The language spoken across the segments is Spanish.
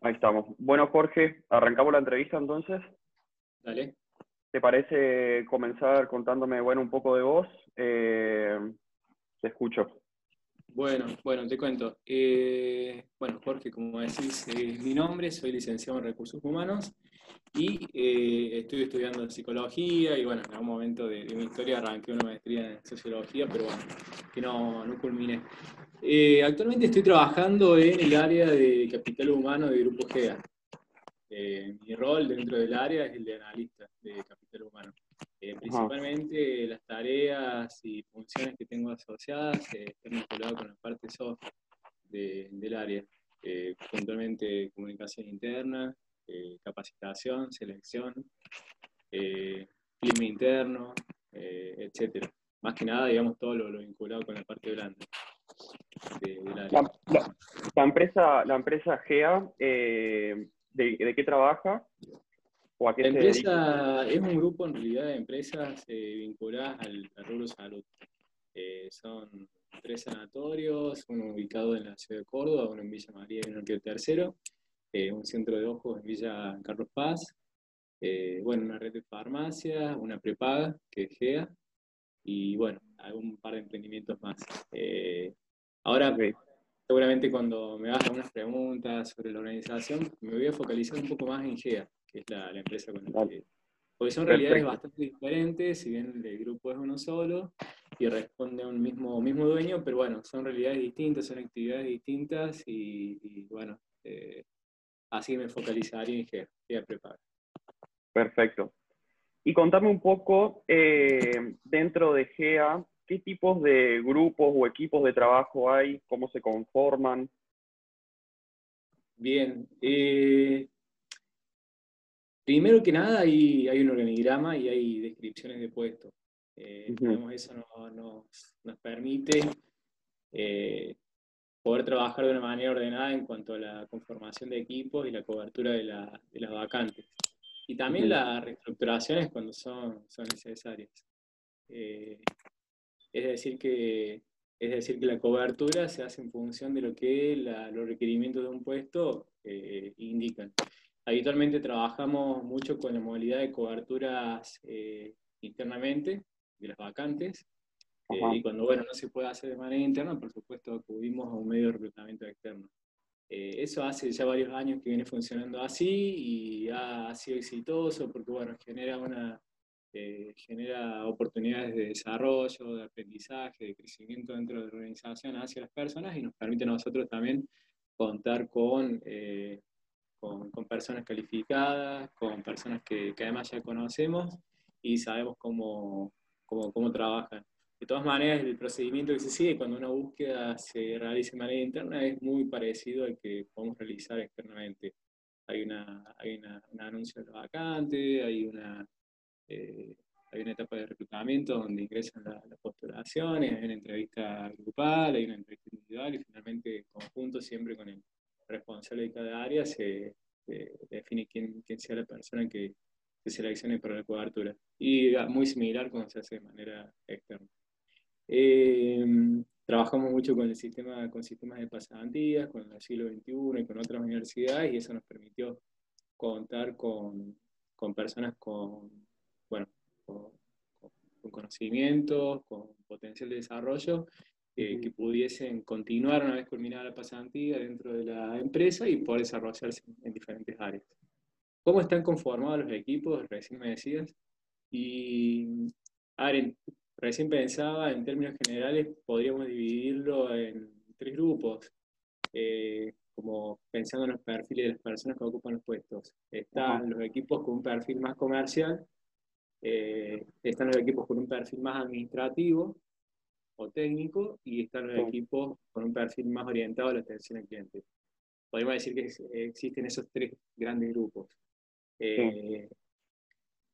Ahí estamos. Bueno, Jorge, arrancamos la entrevista entonces. Dale. ¿Te parece comenzar contándome, bueno, un poco de vos? Eh, te escucho. Bueno, bueno, te cuento. Eh, bueno, Jorge, como decís, es mi nombre, soy licenciado en Recursos Humanos y eh, estoy estudiando psicología y bueno, en algún momento de, mi historia arranqué una maestría en sociología, pero bueno, que no, no culminé. Eh, actualmente estoy trabajando en el área de capital humano de Grupo GEA. Eh, mi rol dentro del área es el de analista de capital humano. Eh, principalmente las tareas y funciones que tengo asociadas están vinculadas con la parte soft del área, puntualmente comunicación interna, capacitación, selección, clima interno, etcétera. Más que nada, digamos, todo lo, lo vinculado con la parte blanda. La, empresa, la empresa GEA, eh, ¿de, qué trabaja? ¿O a qué la empresa es un grupo en realidad de empresas eh, vinculadas al, rubro salud. Eh, son tres sanatorios, uno ubicado en la ciudad de Córdoba, uno en Villa María y uno en el Tercero, un centro de ojos en Villa Carlos Paz, bueno, una red de farmacias, una prepaga, que es GEA, y bueno, algún par de emprendimientos más. Ahora, seguramente cuando me hagas unas preguntas sobre la organización, me voy a focalizar un poco más en GEA, que es la, empresa con la que... Porque son realidades bastante diferentes, si bien el grupo es uno solo y responde a un mismo, mismo dueño, pero bueno, son realidades distintas, son actividades distintas y, bueno, eh, así me focalizaría en GEA, GEA Prepara. Perfecto. Y contame un poco, eh, dentro de GEA, ¿Qué tipos de grupos o equipos de trabajo hay? ¿Cómo se conforman? Bien. Eh, primero que nada hay, hay, un organigrama y hay descripciones de puestos. Eh, eso nos, permite eh, poder trabajar de una manera ordenada en cuanto a la conformación de equipos y la cobertura de, las vacantes. Y también las reestructuraciones cuando son, son necesarias. Es decir, que, es decir, que la cobertura se hace en función de lo que los requerimientos de un puesto eh, indican. Habitualmente trabajamos mucho con la modalidad de coberturas eh, internamente, de las vacantes, eh, y cuando bueno, no se puede hacer de manera interna, por supuesto acudimos a un medio de reclutamiento externo. eso hace ya varios años que viene funcionando así y ha, ha sido exitoso porque bueno, genera una, genera oportunidades de desarrollo, de aprendizaje, de crecimiento dentro de la organización hacia las personas y nos permite a nosotros también contar con, eh, con, personas calificadas, con personas que, además ya conocemos y sabemos cómo, cómo, cómo, trabajan. De todas maneras, el procedimiento que se sigue cuando una búsqueda se realiza de manera interna es muy parecido al que podemos realizar externamente. Hay, una, hay una, un anuncio de la vacante, hay una eh, hay una etapa de reclutamiento donde ingresan las postulaciones, hay una entrevista grupal, hay una entrevista individual y finalmente en conjunto, siempre con el responsable de cada área, se, define quién, quién, sea la persona que se seleccione para la cobertura. Y muy similar cuando se hace de manera externa. Eh, trabajamos mucho con el sistema, con sistemas de pasantías, con el siglo XXI y con otras universidades, y eso nos permitió contar con, con personas con bueno, con, conocimientos, con potencial de desarrollo, eh, que pudiesen continuar una vez culminada la pasantía dentro de la empresa y poder desarrollarse en diferentes áreas. ¿Cómo están conformados los equipos? Recién me decías. Y, a recién pensaba, en términos generales, podríamos dividirlo en tres grupos. Eh, como pensando en los perfiles de las personas que ocupan los puestos. Están los equipos con un perfil más comercial, eh, están los equipos con un perfil más administrativo o técnico y están los equipos con un perfil más orientado a la atención al cliente. Podemos decir que existen esos tres grandes grupos. Eh,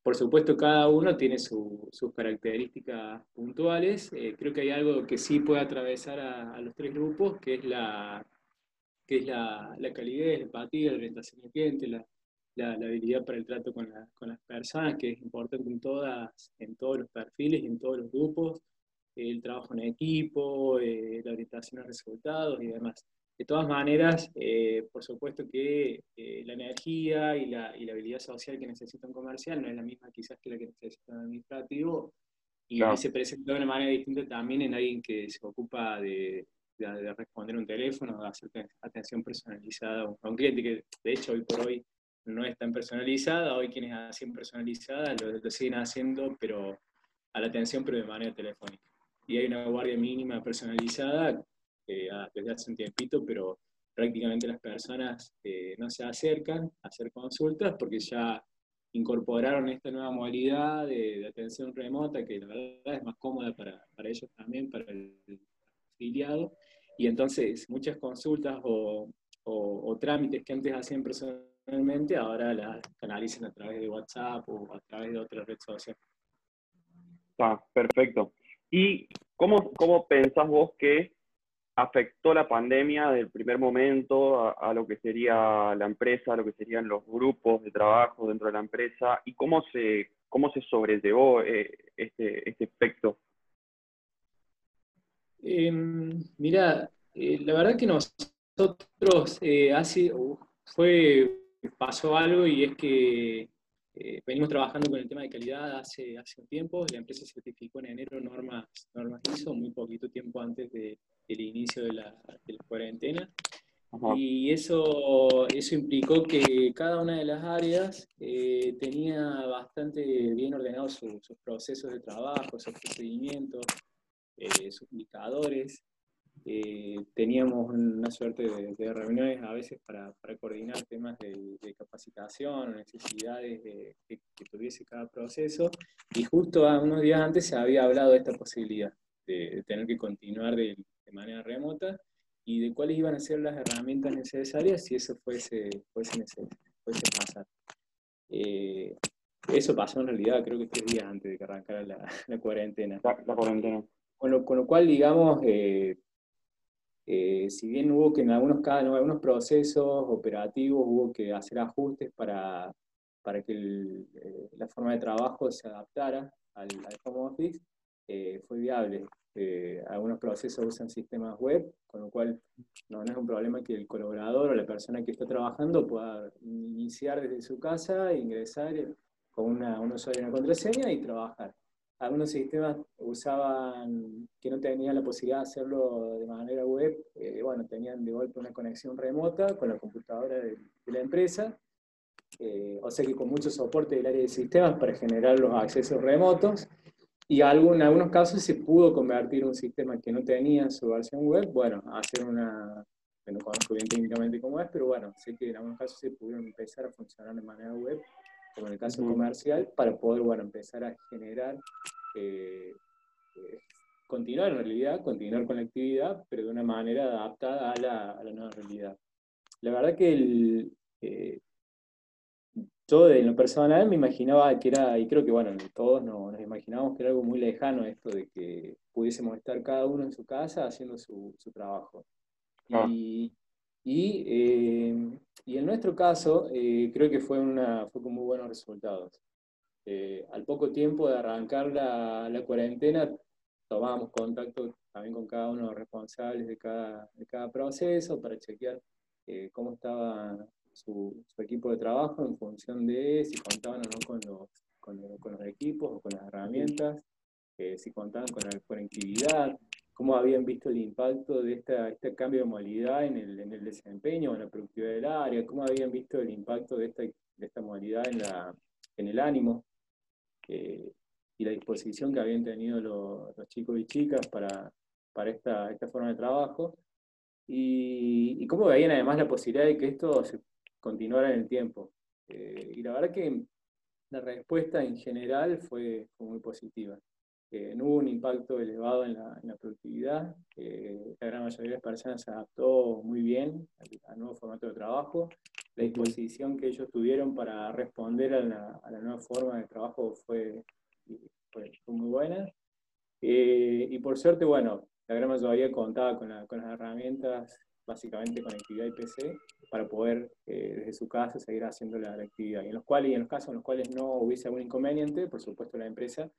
por supuesto, cada uno tiene sus características puntuales. Eh, creo que hay algo que sí puede atravesar a, los tres grupos, que es la, que es la, la calidez, la empatía, la orientación al cliente, la, la, habilidad para el trato con, las personas, que es importante en, todas, en todos los perfiles y en todos los grupos, el trabajo en equipo, eh, la orientación a resultados y demás. De todas maneras, eh, por supuesto que eh, la energía y la, y la, habilidad social que necesita un comercial no es la misma quizás que la que necesita un administrativo, y se presenta de una manera distinta también en alguien que se ocupa de, de, responder un teléfono, de hacer atención personalizada a un cliente, que de hecho hoy por hoy no es tan personalizada, hoy quienes hacen personalizada lo, lo siguen haciendo, pero a la atención, pero de manera telefónica. Y hay una guardia mínima personalizada eh, desde hace un tiempito, pero prácticamente las personas eh, no se acercan a hacer consultas porque ya incorporaron esta nueva modalidad de, atención remota que la verdad es más cómoda para, para ellos también, para el afiliado. Y entonces muchas consultas o, o, trámites que antes hacían personalmente, ahora las canalizan a través de WhatsApp o a través de otra red social. Ah, perfecto. ¿Y cómo, cómo pensás vos que afectó la pandemia del primer momento a, lo que sería la empresa, a lo que serían los grupos de trabajo dentro de la empresa y cómo se, cómo se sobrellevó eh, este, este efecto? Em, mira, eh, la verdad que nosotros eh, hace, fue, pasó algo y es que eh, venimos trabajando con el tema de calidad hace, hace un tiempo. La empresa certificó en enero normas, normas ISO, muy poquito tiempo antes de, del inicio de la, de la cuarentena. Y eso, eso implicó que cada una de las áreas eh, tenía bastante bien ordenados sus procesos de trabajo, sus procedimientos, eh, sus indicadores. Eh, teníamos una suerte de, reuniones a veces para, para coordinar temas de, capacitación o necesidades que, tuviese cada proceso. Y justo unos días antes se había hablado de esta posibilidad de, tener que continuar de, manera remota y de cuáles iban a ser las herramientas necesarias si eso fuese, fuese, fuese pasar. Eh, eso pasó en realidad creo que tres días antes de que arrancara la, la cuarentena. La, cuarentena. Con lo, con lo, cual, digamos, eh, eh, si bien hubo que en algunos, en algunos procesos operativos hubo que hacer ajustes para, para que eh, la forma de trabajo se adaptara al, home office, eh, fue viable. algunos procesos usan sistemas web, con lo cual no, es un problema que el colaborador o la persona que está trabajando pueda iniciar desde su casa, ingresar con una, un usuario y una contraseña y trabajar algunos sistemas usaban, que no tenían la posibilidad de hacerlo de manera web, eh, bueno, tenían de golpe una conexión remota con la computadora de, la empresa, eh, o sea que con mucho soporte del área de sistemas para generar los accesos remotos, y en algunos casos se pudo convertir un sistema que no tenía su versión web, bueno, hacer una, no conozco bien técnicamente cómo es, pero bueno, sé que en algunos casos se pudieron empezar a funcionar de manera web como en el caso comercial, para poder bueno, empezar a generar, eh, eh, continuar en realidad, continuar con la actividad, pero de una manera adaptada a la, a la nueva realidad. La verdad que el, eh, yo en lo personal me imaginaba que era, y creo que bueno, todos nos, imaginábamos que era algo muy lejano esto de que pudiésemos estar cada uno en su casa haciendo su, su trabajo. Ah. Y, y, eh, y, en nuestro caso, eh, creo que fue, una, fue con muy buenos resultados. Eh, al poco tiempo de arrancar la, la, cuarentena, tomábamos contacto también con cada uno de los responsables de cada, de cada proceso para chequear cómo estaba su, su, equipo de trabajo en función de si contaban o no con los, con, con los equipos o con las herramientas, si contaban con la conectividad, cómo habían visto el impacto de esta, este cambio de modalidad en el, en el desempeño, en la productividad del área, cómo habían visto el impacto de esta, de esta modalidad en, la, en el ánimo eh, y la disposición que habían tenido los, los chicos y chicas para, para esta, esta, forma de trabajo, y, y, cómo veían además la posibilidad de que esto se continuara en el tiempo. Eh, y la verdad que la respuesta en general fue, fue muy positiva no hubo un impacto elevado en la, en la productividad, la gran mayoría de las personas se adaptó muy bien al, nuevo formato de trabajo, la disposición que ellos tuvieron para responder a la, a la nueva forma de trabajo fue, fue, muy buena. Eh, y por suerte, bueno, la gran mayoría contaba con, con las herramientas, básicamente conectividad y PC, para poder eh, desde su casa seguir haciendo la, actividad. Y en los cuales, y en los casos en los cuales no hubiese algún inconveniente, por supuesto la empresa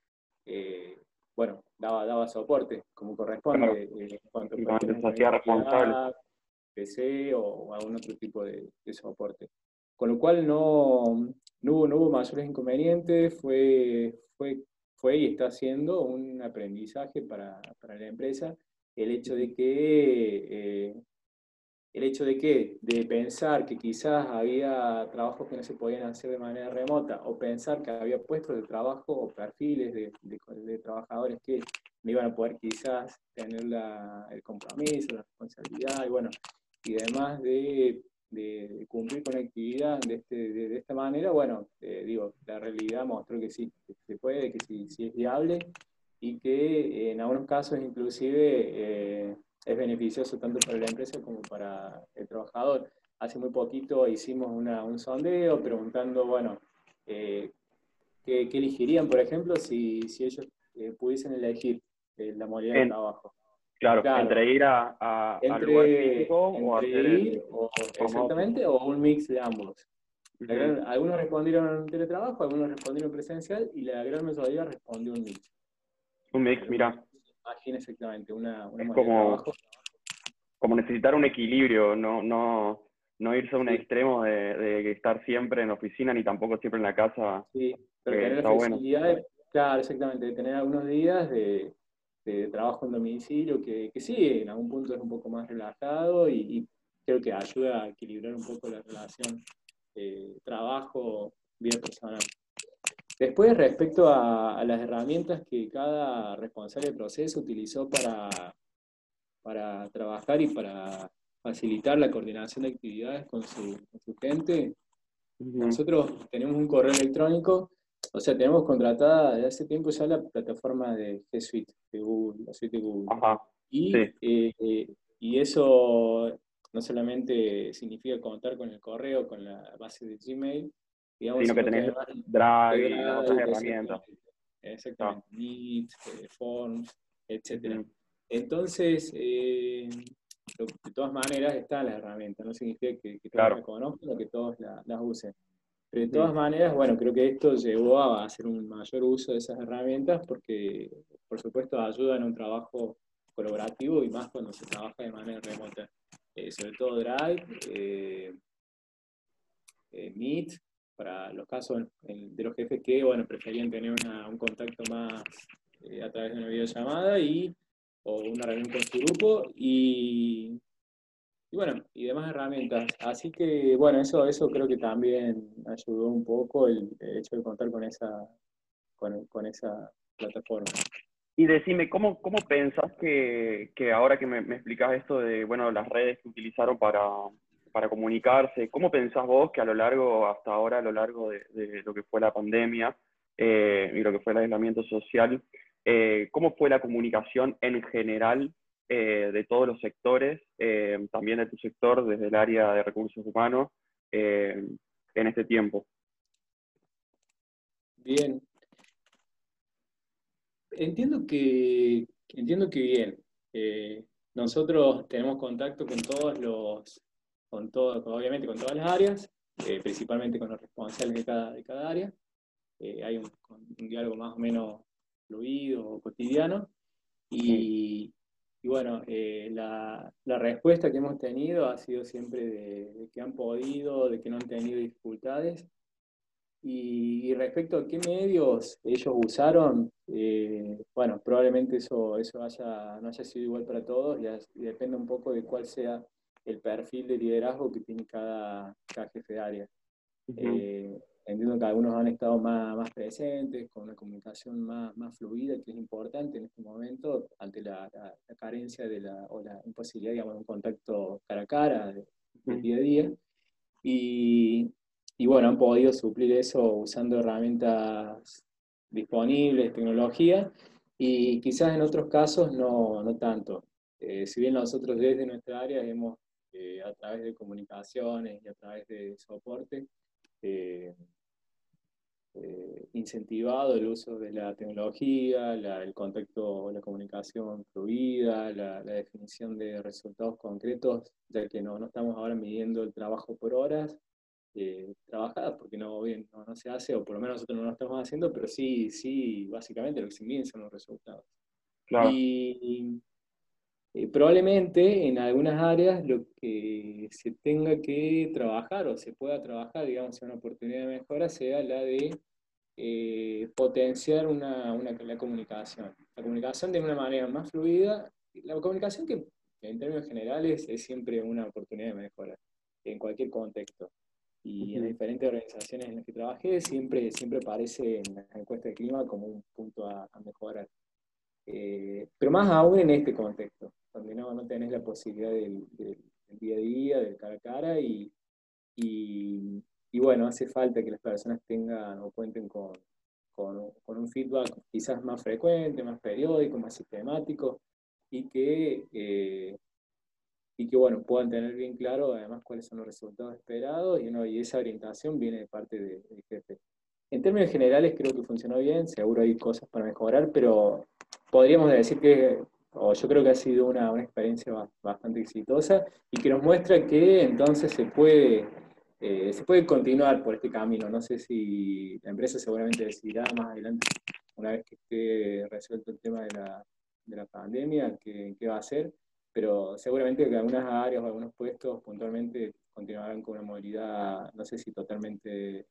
eh, bueno, daba, daba soporte como corresponde. Claro. Eh, se hacía responsable. PC o algún otro tipo de, soporte. Con lo cual no, no, hubo, no hubo mayores inconvenientes, fue, fue, fue y está siendo un aprendizaje para, para la empresa el hecho de que eh, el hecho de que, de pensar que quizás había trabajos que no se podían hacer de manera remota, o pensar que había puestos de trabajo o perfiles de, trabajadores que no iban a poder quizás tener la, el compromiso, la responsabilidad, y bueno, y además de, de cumplir con la actividad de, este, de, esta manera, bueno, eh, digo, la realidad mostró que sí, se puede, que sí, sí es viable, y que en algunos casos inclusive... Eh, es beneficioso tanto para la empresa como para el trabajador. Hace muy poquito hicimos un sondeo preguntando, bueno, eh, ¿qué, elegirían, por ejemplo, si, si ellos eh, pudiesen elegir eh, la modalidad de trabajo? Claro, entre ir a, a entre, lugar físico o hacer ir, o, exactamente, o un mix de ambos. algunos respondieron teletrabajo, algunos respondieron presencial y la gran mayoría respondió un mix. Un mix, mira imagina exactamente una, una es como, como necesitar un equilibrio, no, no, no irse a un extremo de, de, estar siempre en la oficina ni tampoco siempre en la casa. Sí, pero tener la flexibilidad, claro, exactamente, de tener algunos días de, de trabajo en domicilio que, que, sí, en algún punto es un poco más relajado y, creo que ayuda a equilibrar un poco la relación eh, trabajo-vida personal. Después, respecto a, las herramientas que cada responsable de proceso utilizó para, para trabajar y para facilitar la coordinación de actividades con su, gente, nosotros tenemos un correo electrónico, o sea, tenemos contratada desde hace tiempo ya la plataforma de G Suite, de Google, la suite de Google. y, eh, y eso no solamente significa contar con el correo, con la base de Gmail, sino que tenés Drive y otras herramientas. Exactamente, Meet, eh, Forms, etc. Entonces, eh, de todas maneras están las herramientas, no significa que, todos las conozcan o que todos las usen. Pero de todas maneras, bueno, creo que esto llevó a hacer un mayor uso de esas herramientas porque, por supuesto, ayudan a un trabajo colaborativo y más cuando se trabaja de manera remota. Eh, sobre todo Drive, Meet, para los casos de los jefes que bueno, preferían tener un contacto más eh, a través de una videollamada y, o una reunión con su grupo y, y, bueno, y demás herramientas. Así que bueno, eso, eso creo que también ayudó un poco el, hecho de contar con esa, con, con esa plataforma. Y decime, ¿cómo, cómo pensás que, que ahora que me, me explicás esto de bueno, las redes que utilizaron para, para comunicarse. ¿Cómo pensás vos que a lo largo, hasta ahora, a lo largo de, lo que fue la pandemia eh, y lo que fue el aislamiento social, eh, cómo fue la comunicación en general eh, de todos los sectores, también de tu sector, desde el área de recursos humanos, en este tiempo? Bien. Entiendo que, entiendo que bien. nosotros tenemos contacto con todos los con todo, obviamente con todas las áreas, eh, principalmente con los responsables de cada, de cada área. Eh, hay un, diálogo más o menos fluido o cotidiano. Y, y bueno, eh, la, la, respuesta que hemos tenido ha sido siempre de, que han podido, de que no han tenido dificultades. Y, respecto a qué medios ellos usaron, bueno, probablemente eso, eso haya, no haya sido igual para todos y depende un poco de cuál sea el perfil de liderazgo que tiene cada, cada jefe de área. Eh, entiendo que algunos han estado más, más, presentes, con una comunicación más, más fluida, que es importante en este momento, ante la, la, carencia de la, o la imposibilidad, digamos, de un contacto cara a cara de, día a día. Y, y, bueno, han podido suplir eso usando herramientas disponibles, tecnología, y quizás en otros casos no, no tanto. Eh, si bien nosotros desde nuestra área hemos eh, a través de comunicaciones y a través de soporte, eh, eh, incentivado el uso de la tecnología, el contacto, la comunicación fluida, la, definición de resultados concretos, ya que no, no estamos ahora midiendo el trabajo por horas trabajadas, porque no, bien, no, se hace, o por lo menos nosotros no lo estamos haciendo, pero sí, sí, básicamente lo que se miden son los resultados. Y, Eh, probablemente en algunas áreas lo que se tenga que trabajar o se pueda trabajar, digamos, en una oportunidad de mejora, sea la de eh, potenciar una, una, la comunicación. La comunicación de una manera más fluida, la comunicación que en términos generales es siempre una oportunidad de mejora, en cualquier contexto. Y en las diferentes organizaciones en las que trabajé siempre, siempre aparece en la encuesta de clima como un punto a, mejorar. Eh, pero más aún en este contexto donde no, no tenés la posibilidad del, día a día, del cara a cara, y, y, bueno, hace falta que las personas tengan o cuenten con, con, un feedback quizás más frecuente, más periódico, más sistemático, y que, eh, y que bueno, puedan tener bien claro además cuáles son los resultados esperados, y, y esa orientación viene de parte del jefe. En términos generales creo que funcionó bien, seguro hay cosas para mejorar, pero podríamos decir que yo creo que ha sido una, una, experiencia bastante exitosa y que nos muestra que entonces se puede, eh, se puede continuar por este camino. No sé si la empresa seguramente decidirá más adelante, una vez que esté resuelto el tema de la, de la pandemia, qué, qué va a hacer, pero seguramente que algunas áreas o algunos puestos puntualmente continuarán con una movilidad, no sé si totalmente eh,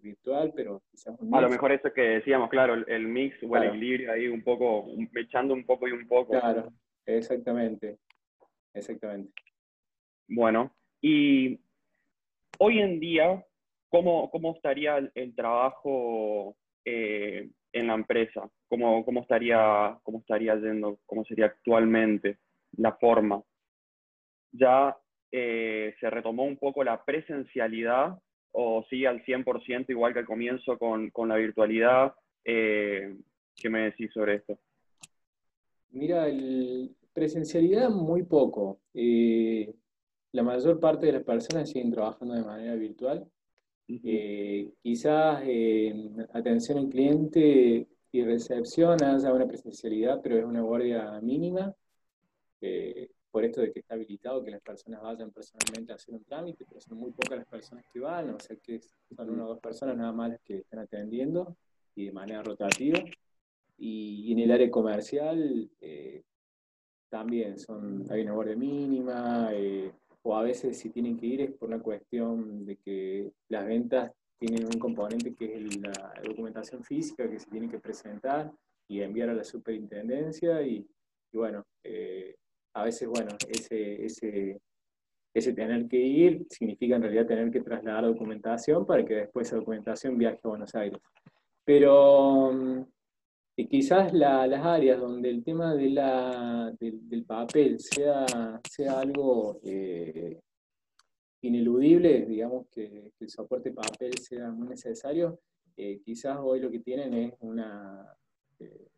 virtual, pero quizás A lo mejor eso que decíamos, claro, el, mix o el equilibrio ahí un poco, echando un poco y un poco. Claro, exactamente, exactamente. Bueno, y hoy en día, ¿cómo, cómo estaría el, trabajo eh, en la empresa? ¿Cómo, cómo, estaría, ¿Cómo estaría yendo? ¿Cómo sería actualmente la forma? Ya eh, se retomó un poco la presencialidad o sigue al 100% igual que al comienzo con, la virtualidad? Eh, ¿Qué me decís sobre esto? Mira, el, presencialidad muy poco. Eh, la mayor parte de las personas siguen trabajando de manera virtual. quizás atención al cliente y recepción haya una presencialidad, pero es una guardia mínima por esto de que está habilitado que las personas vayan personalmente a hacer un trámite, pero son muy pocas las personas que van, o sea que son una o dos personas nada más las que están atendiendo y de manera rotativa. Y, en el área comercial eh, también son, hay una guardia mínima, eh, o a veces si tienen que ir es por una cuestión de que las ventas tienen un componente que es la documentación física que se tiene que presentar y enviar a la superintendencia y, y bueno, eh, a veces, bueno, ese, ese, ese tener que ir significa en realidad tener que trasladar documentación para que después esa documentación viaje a Buenos Aires. Pero mm, quizás las áreas donde el tema de la, del, papel sea, sea algo eh, ineludible, digamos que, el soporte papel sea muy necesario, eh, quizás hoy lo que tienen es una, eh,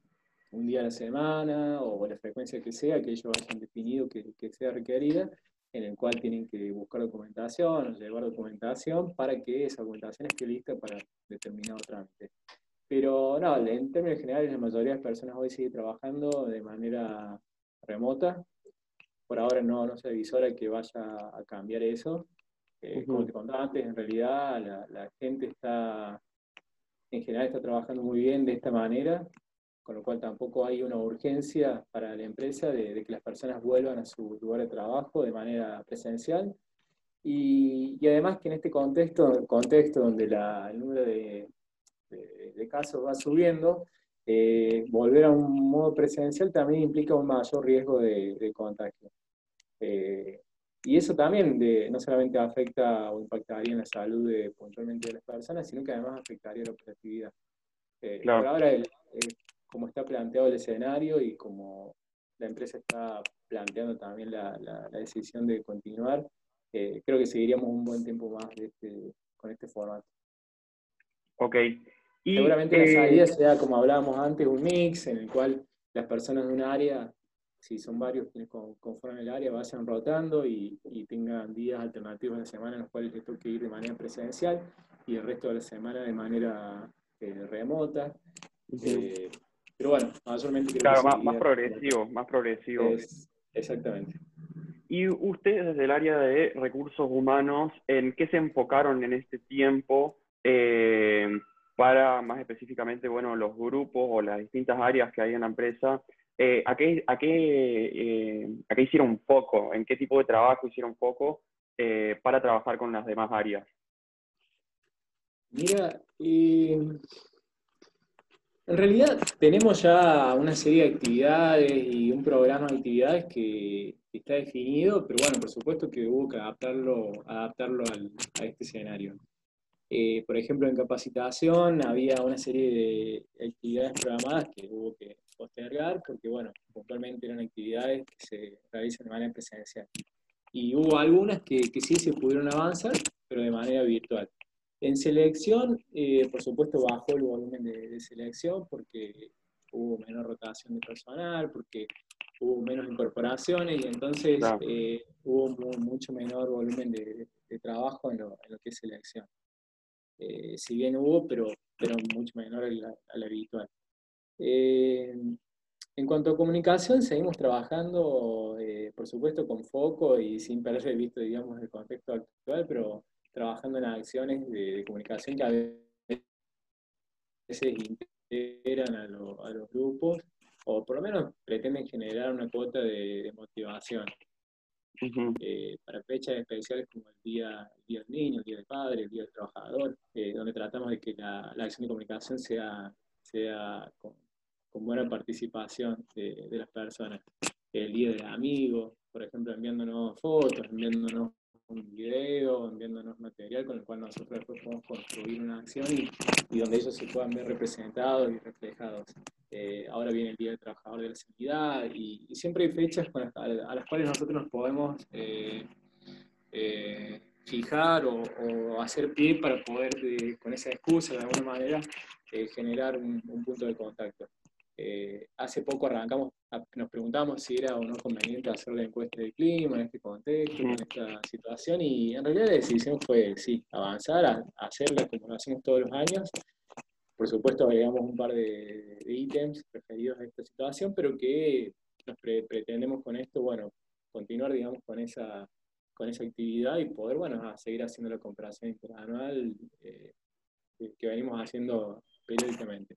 un día a la semana o la frecuencia que sea, que ellos hayan definido que, que sea requerida, en el cual tienen que buscar documentación o llevar documentación para que esa documentación esté lista para determinado trámite. Pero no, en términos generales la mayoría de las personas hoy sigue trabajando de manera remota. Por ahora no, no se avisora que vaya a cambiar eso. Eh, como te contaba antes, en realidad la, la gente está, en general está trabajando muy bien de esta manera con lo cual tampoco hay una urgencia para la empresa de, que las personas vuelvan a su lugar de trabajo de manera presencial. Y, además que en este contexto, contexto donde el número de, casos va subiendo, eh, volver a un modo presencial también implica un mayor riesgo de, contagio. Eh, y eso también no solamente afecta o impactaría en la salud de, puntualmente de las personas, sino que además afectaría la operatividad. Eh, claro. ahora el, como está planteado el escenario y como la empresa está planteando también la, la, decisión de continuar, eh, creo que seguiríamos un buen tiempo más este, con este formato. Ok. Y, Seguramente la eh, salida sea, como hablábamos antes, un mix en el cual las personas de un área, si son varios quienes conforman el área, vayan rotando y, y tengan días alternativos de la semana en los cuales les toque ir de manera presencial y el resto de la semana de manera eh, remota. Pero bueno, mayormente Claro, más, progresivo, más progresivo. exactamente. Y ustedes desde el área de recursos humanos, ¿en qué se enfocaron en este tiempo eh, para más específicamente, bueno, los grupos o las distintas áreas que hay en la empresa, eh, ¿a, qué, a, qué, eh, ¿a qué hicieron foco? ¿En qué tipo de trabajo hicieron foco para trabajar con las demás áreas? Mira, en realidad tenemos ya una serie de actividades y un programa de actividades que, está definido, pero bueno, por supuesto que hubo que adaptarlo, adaptarlo a este escenario. por ejemplo, en capacitación había una serie de actividades programadas que hubo que postergar, porque bueno, puntualmente eran actividades que se realizan de manera presencial. Y hubo algunas que, que sí se pudieron avanzar, pero de manera virtual. En selección, eh, por supuesto, bajó el volumen de, selección porque hubo menor rotación de personal, porque hubo menos incorporaciones y entonces eh, hubo mucho menor volumen de, trabajo en lo, en lo, que es selección. Eh, si bien hubo, pero, pero mucho menor a la, a la habitual. Eh, en cuanto a comunicación, seguimos trabajando, eh, por supuesto, con foco y sin perder visto, digamos, el contexto actual, pero trabajando en acciones de, comunicación que a veces integran a, los grupos, o por lo menos pretenden generar una cuota de, motivación. Eh, para fechas especiales como el día, día del Niño, el Día del Padre, el Día del Trabajador, donde tratamos de que la, la acción de comunicación sea, sea con, con buena participación de, las personas. El día del amigo, por ejemplo, enviándonos fotos, enviándonos un video, enviándonos material con el cual nosotros después podemos construir una acción y, donde ellos se puedan ver representados y reflejados. Eh, ahora viene el Día del Trabajador de la Sanidad y, siempre hay fechas a, las cuales nosotros nos podemos eh, eh, fijar o, hacer pie para poder, con esa excusa, de alguna manera, generar un punto de contacto. Eh, hace poco arrancamos, nos preguntamos si era o no conveniente hacer la encuesta de clima en este contexto, en esta situación, y en realidad la decisión fue, sí, avanzar, a, hacerla como lo hacemos todos los años. Por supuesto, agregamos un par de, ítems referidos a esta situación, pero que nos pretendemos con esto, bueno, continuar, digamos, con esa, con esa actividad y poder, bueno, seguir haciendo la comparación interanual eh, que venimos haciendo periódicamente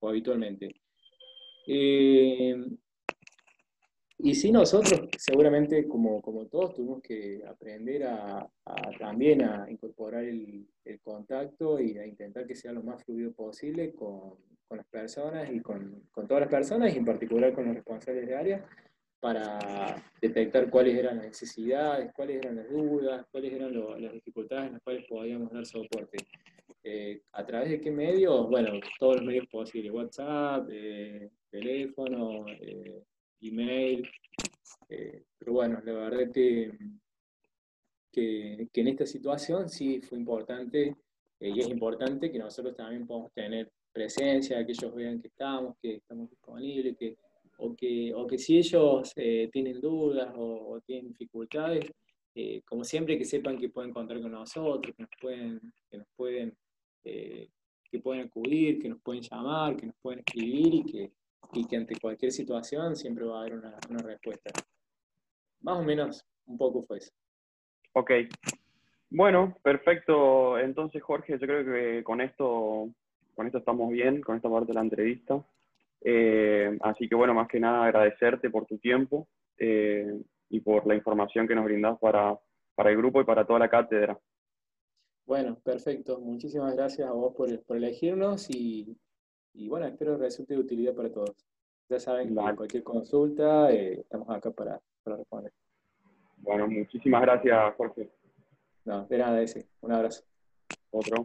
o habitualmente. Eh, y sí, nosotros seguramente, como, como todos, tuvimos que aprender a, también a incorporar el, contacto y a intentar que sea lo más fluido posible con, con las personas y con, con, todas las personas, y en particular con los responsables de área, para detectar cuáles eran las necesidades, cuáles eran las dudas, cuáles eran las dificultades en las cuales podíamos dar soporte. Eh, ¿A través de qué medios? Bueno, todos los medios posibles, WhatsApp, eh, teléfono, eh, email, pero bueno, la verdad que, que, en esta situación sí fue importante y es importante que nosotros también podamos tener presencia, que ellos vean que estamos, que estamos disponibles, que, o, que, o que si ellos tienen dudas o, tienen dificultades, como siempre que sepan que pueden contar con nosotros, que nos pueden, que nos pueden eh, que pueden acudir, que nos pueden llamar, que nos pueden escribir y que, y que ante cualquier situación siempre va a haber una, una respuesta. Más o menos, un poco fue eso. Ok. Bueno, perfecto. Entonces, Jorge, yo creo que con esto, con esto estamos bien, con esta parte de la entrevista. Eh, así que, bueno, más que nada agradecerte por tu tiempo eh, y por la información que nos brindas para, para el grupo y para toda la cátedra. Bueno, perfecto. Muchísimas gracias a vos por, por elegirnos y, bueno, espero resulte de utilidad para todos. Ya saben que cualquier consulta eh, estamos acá para, para, responder. Bueno, muchísimas gracias, Jorge. No, de nada, ese. Un abrazo. Otro.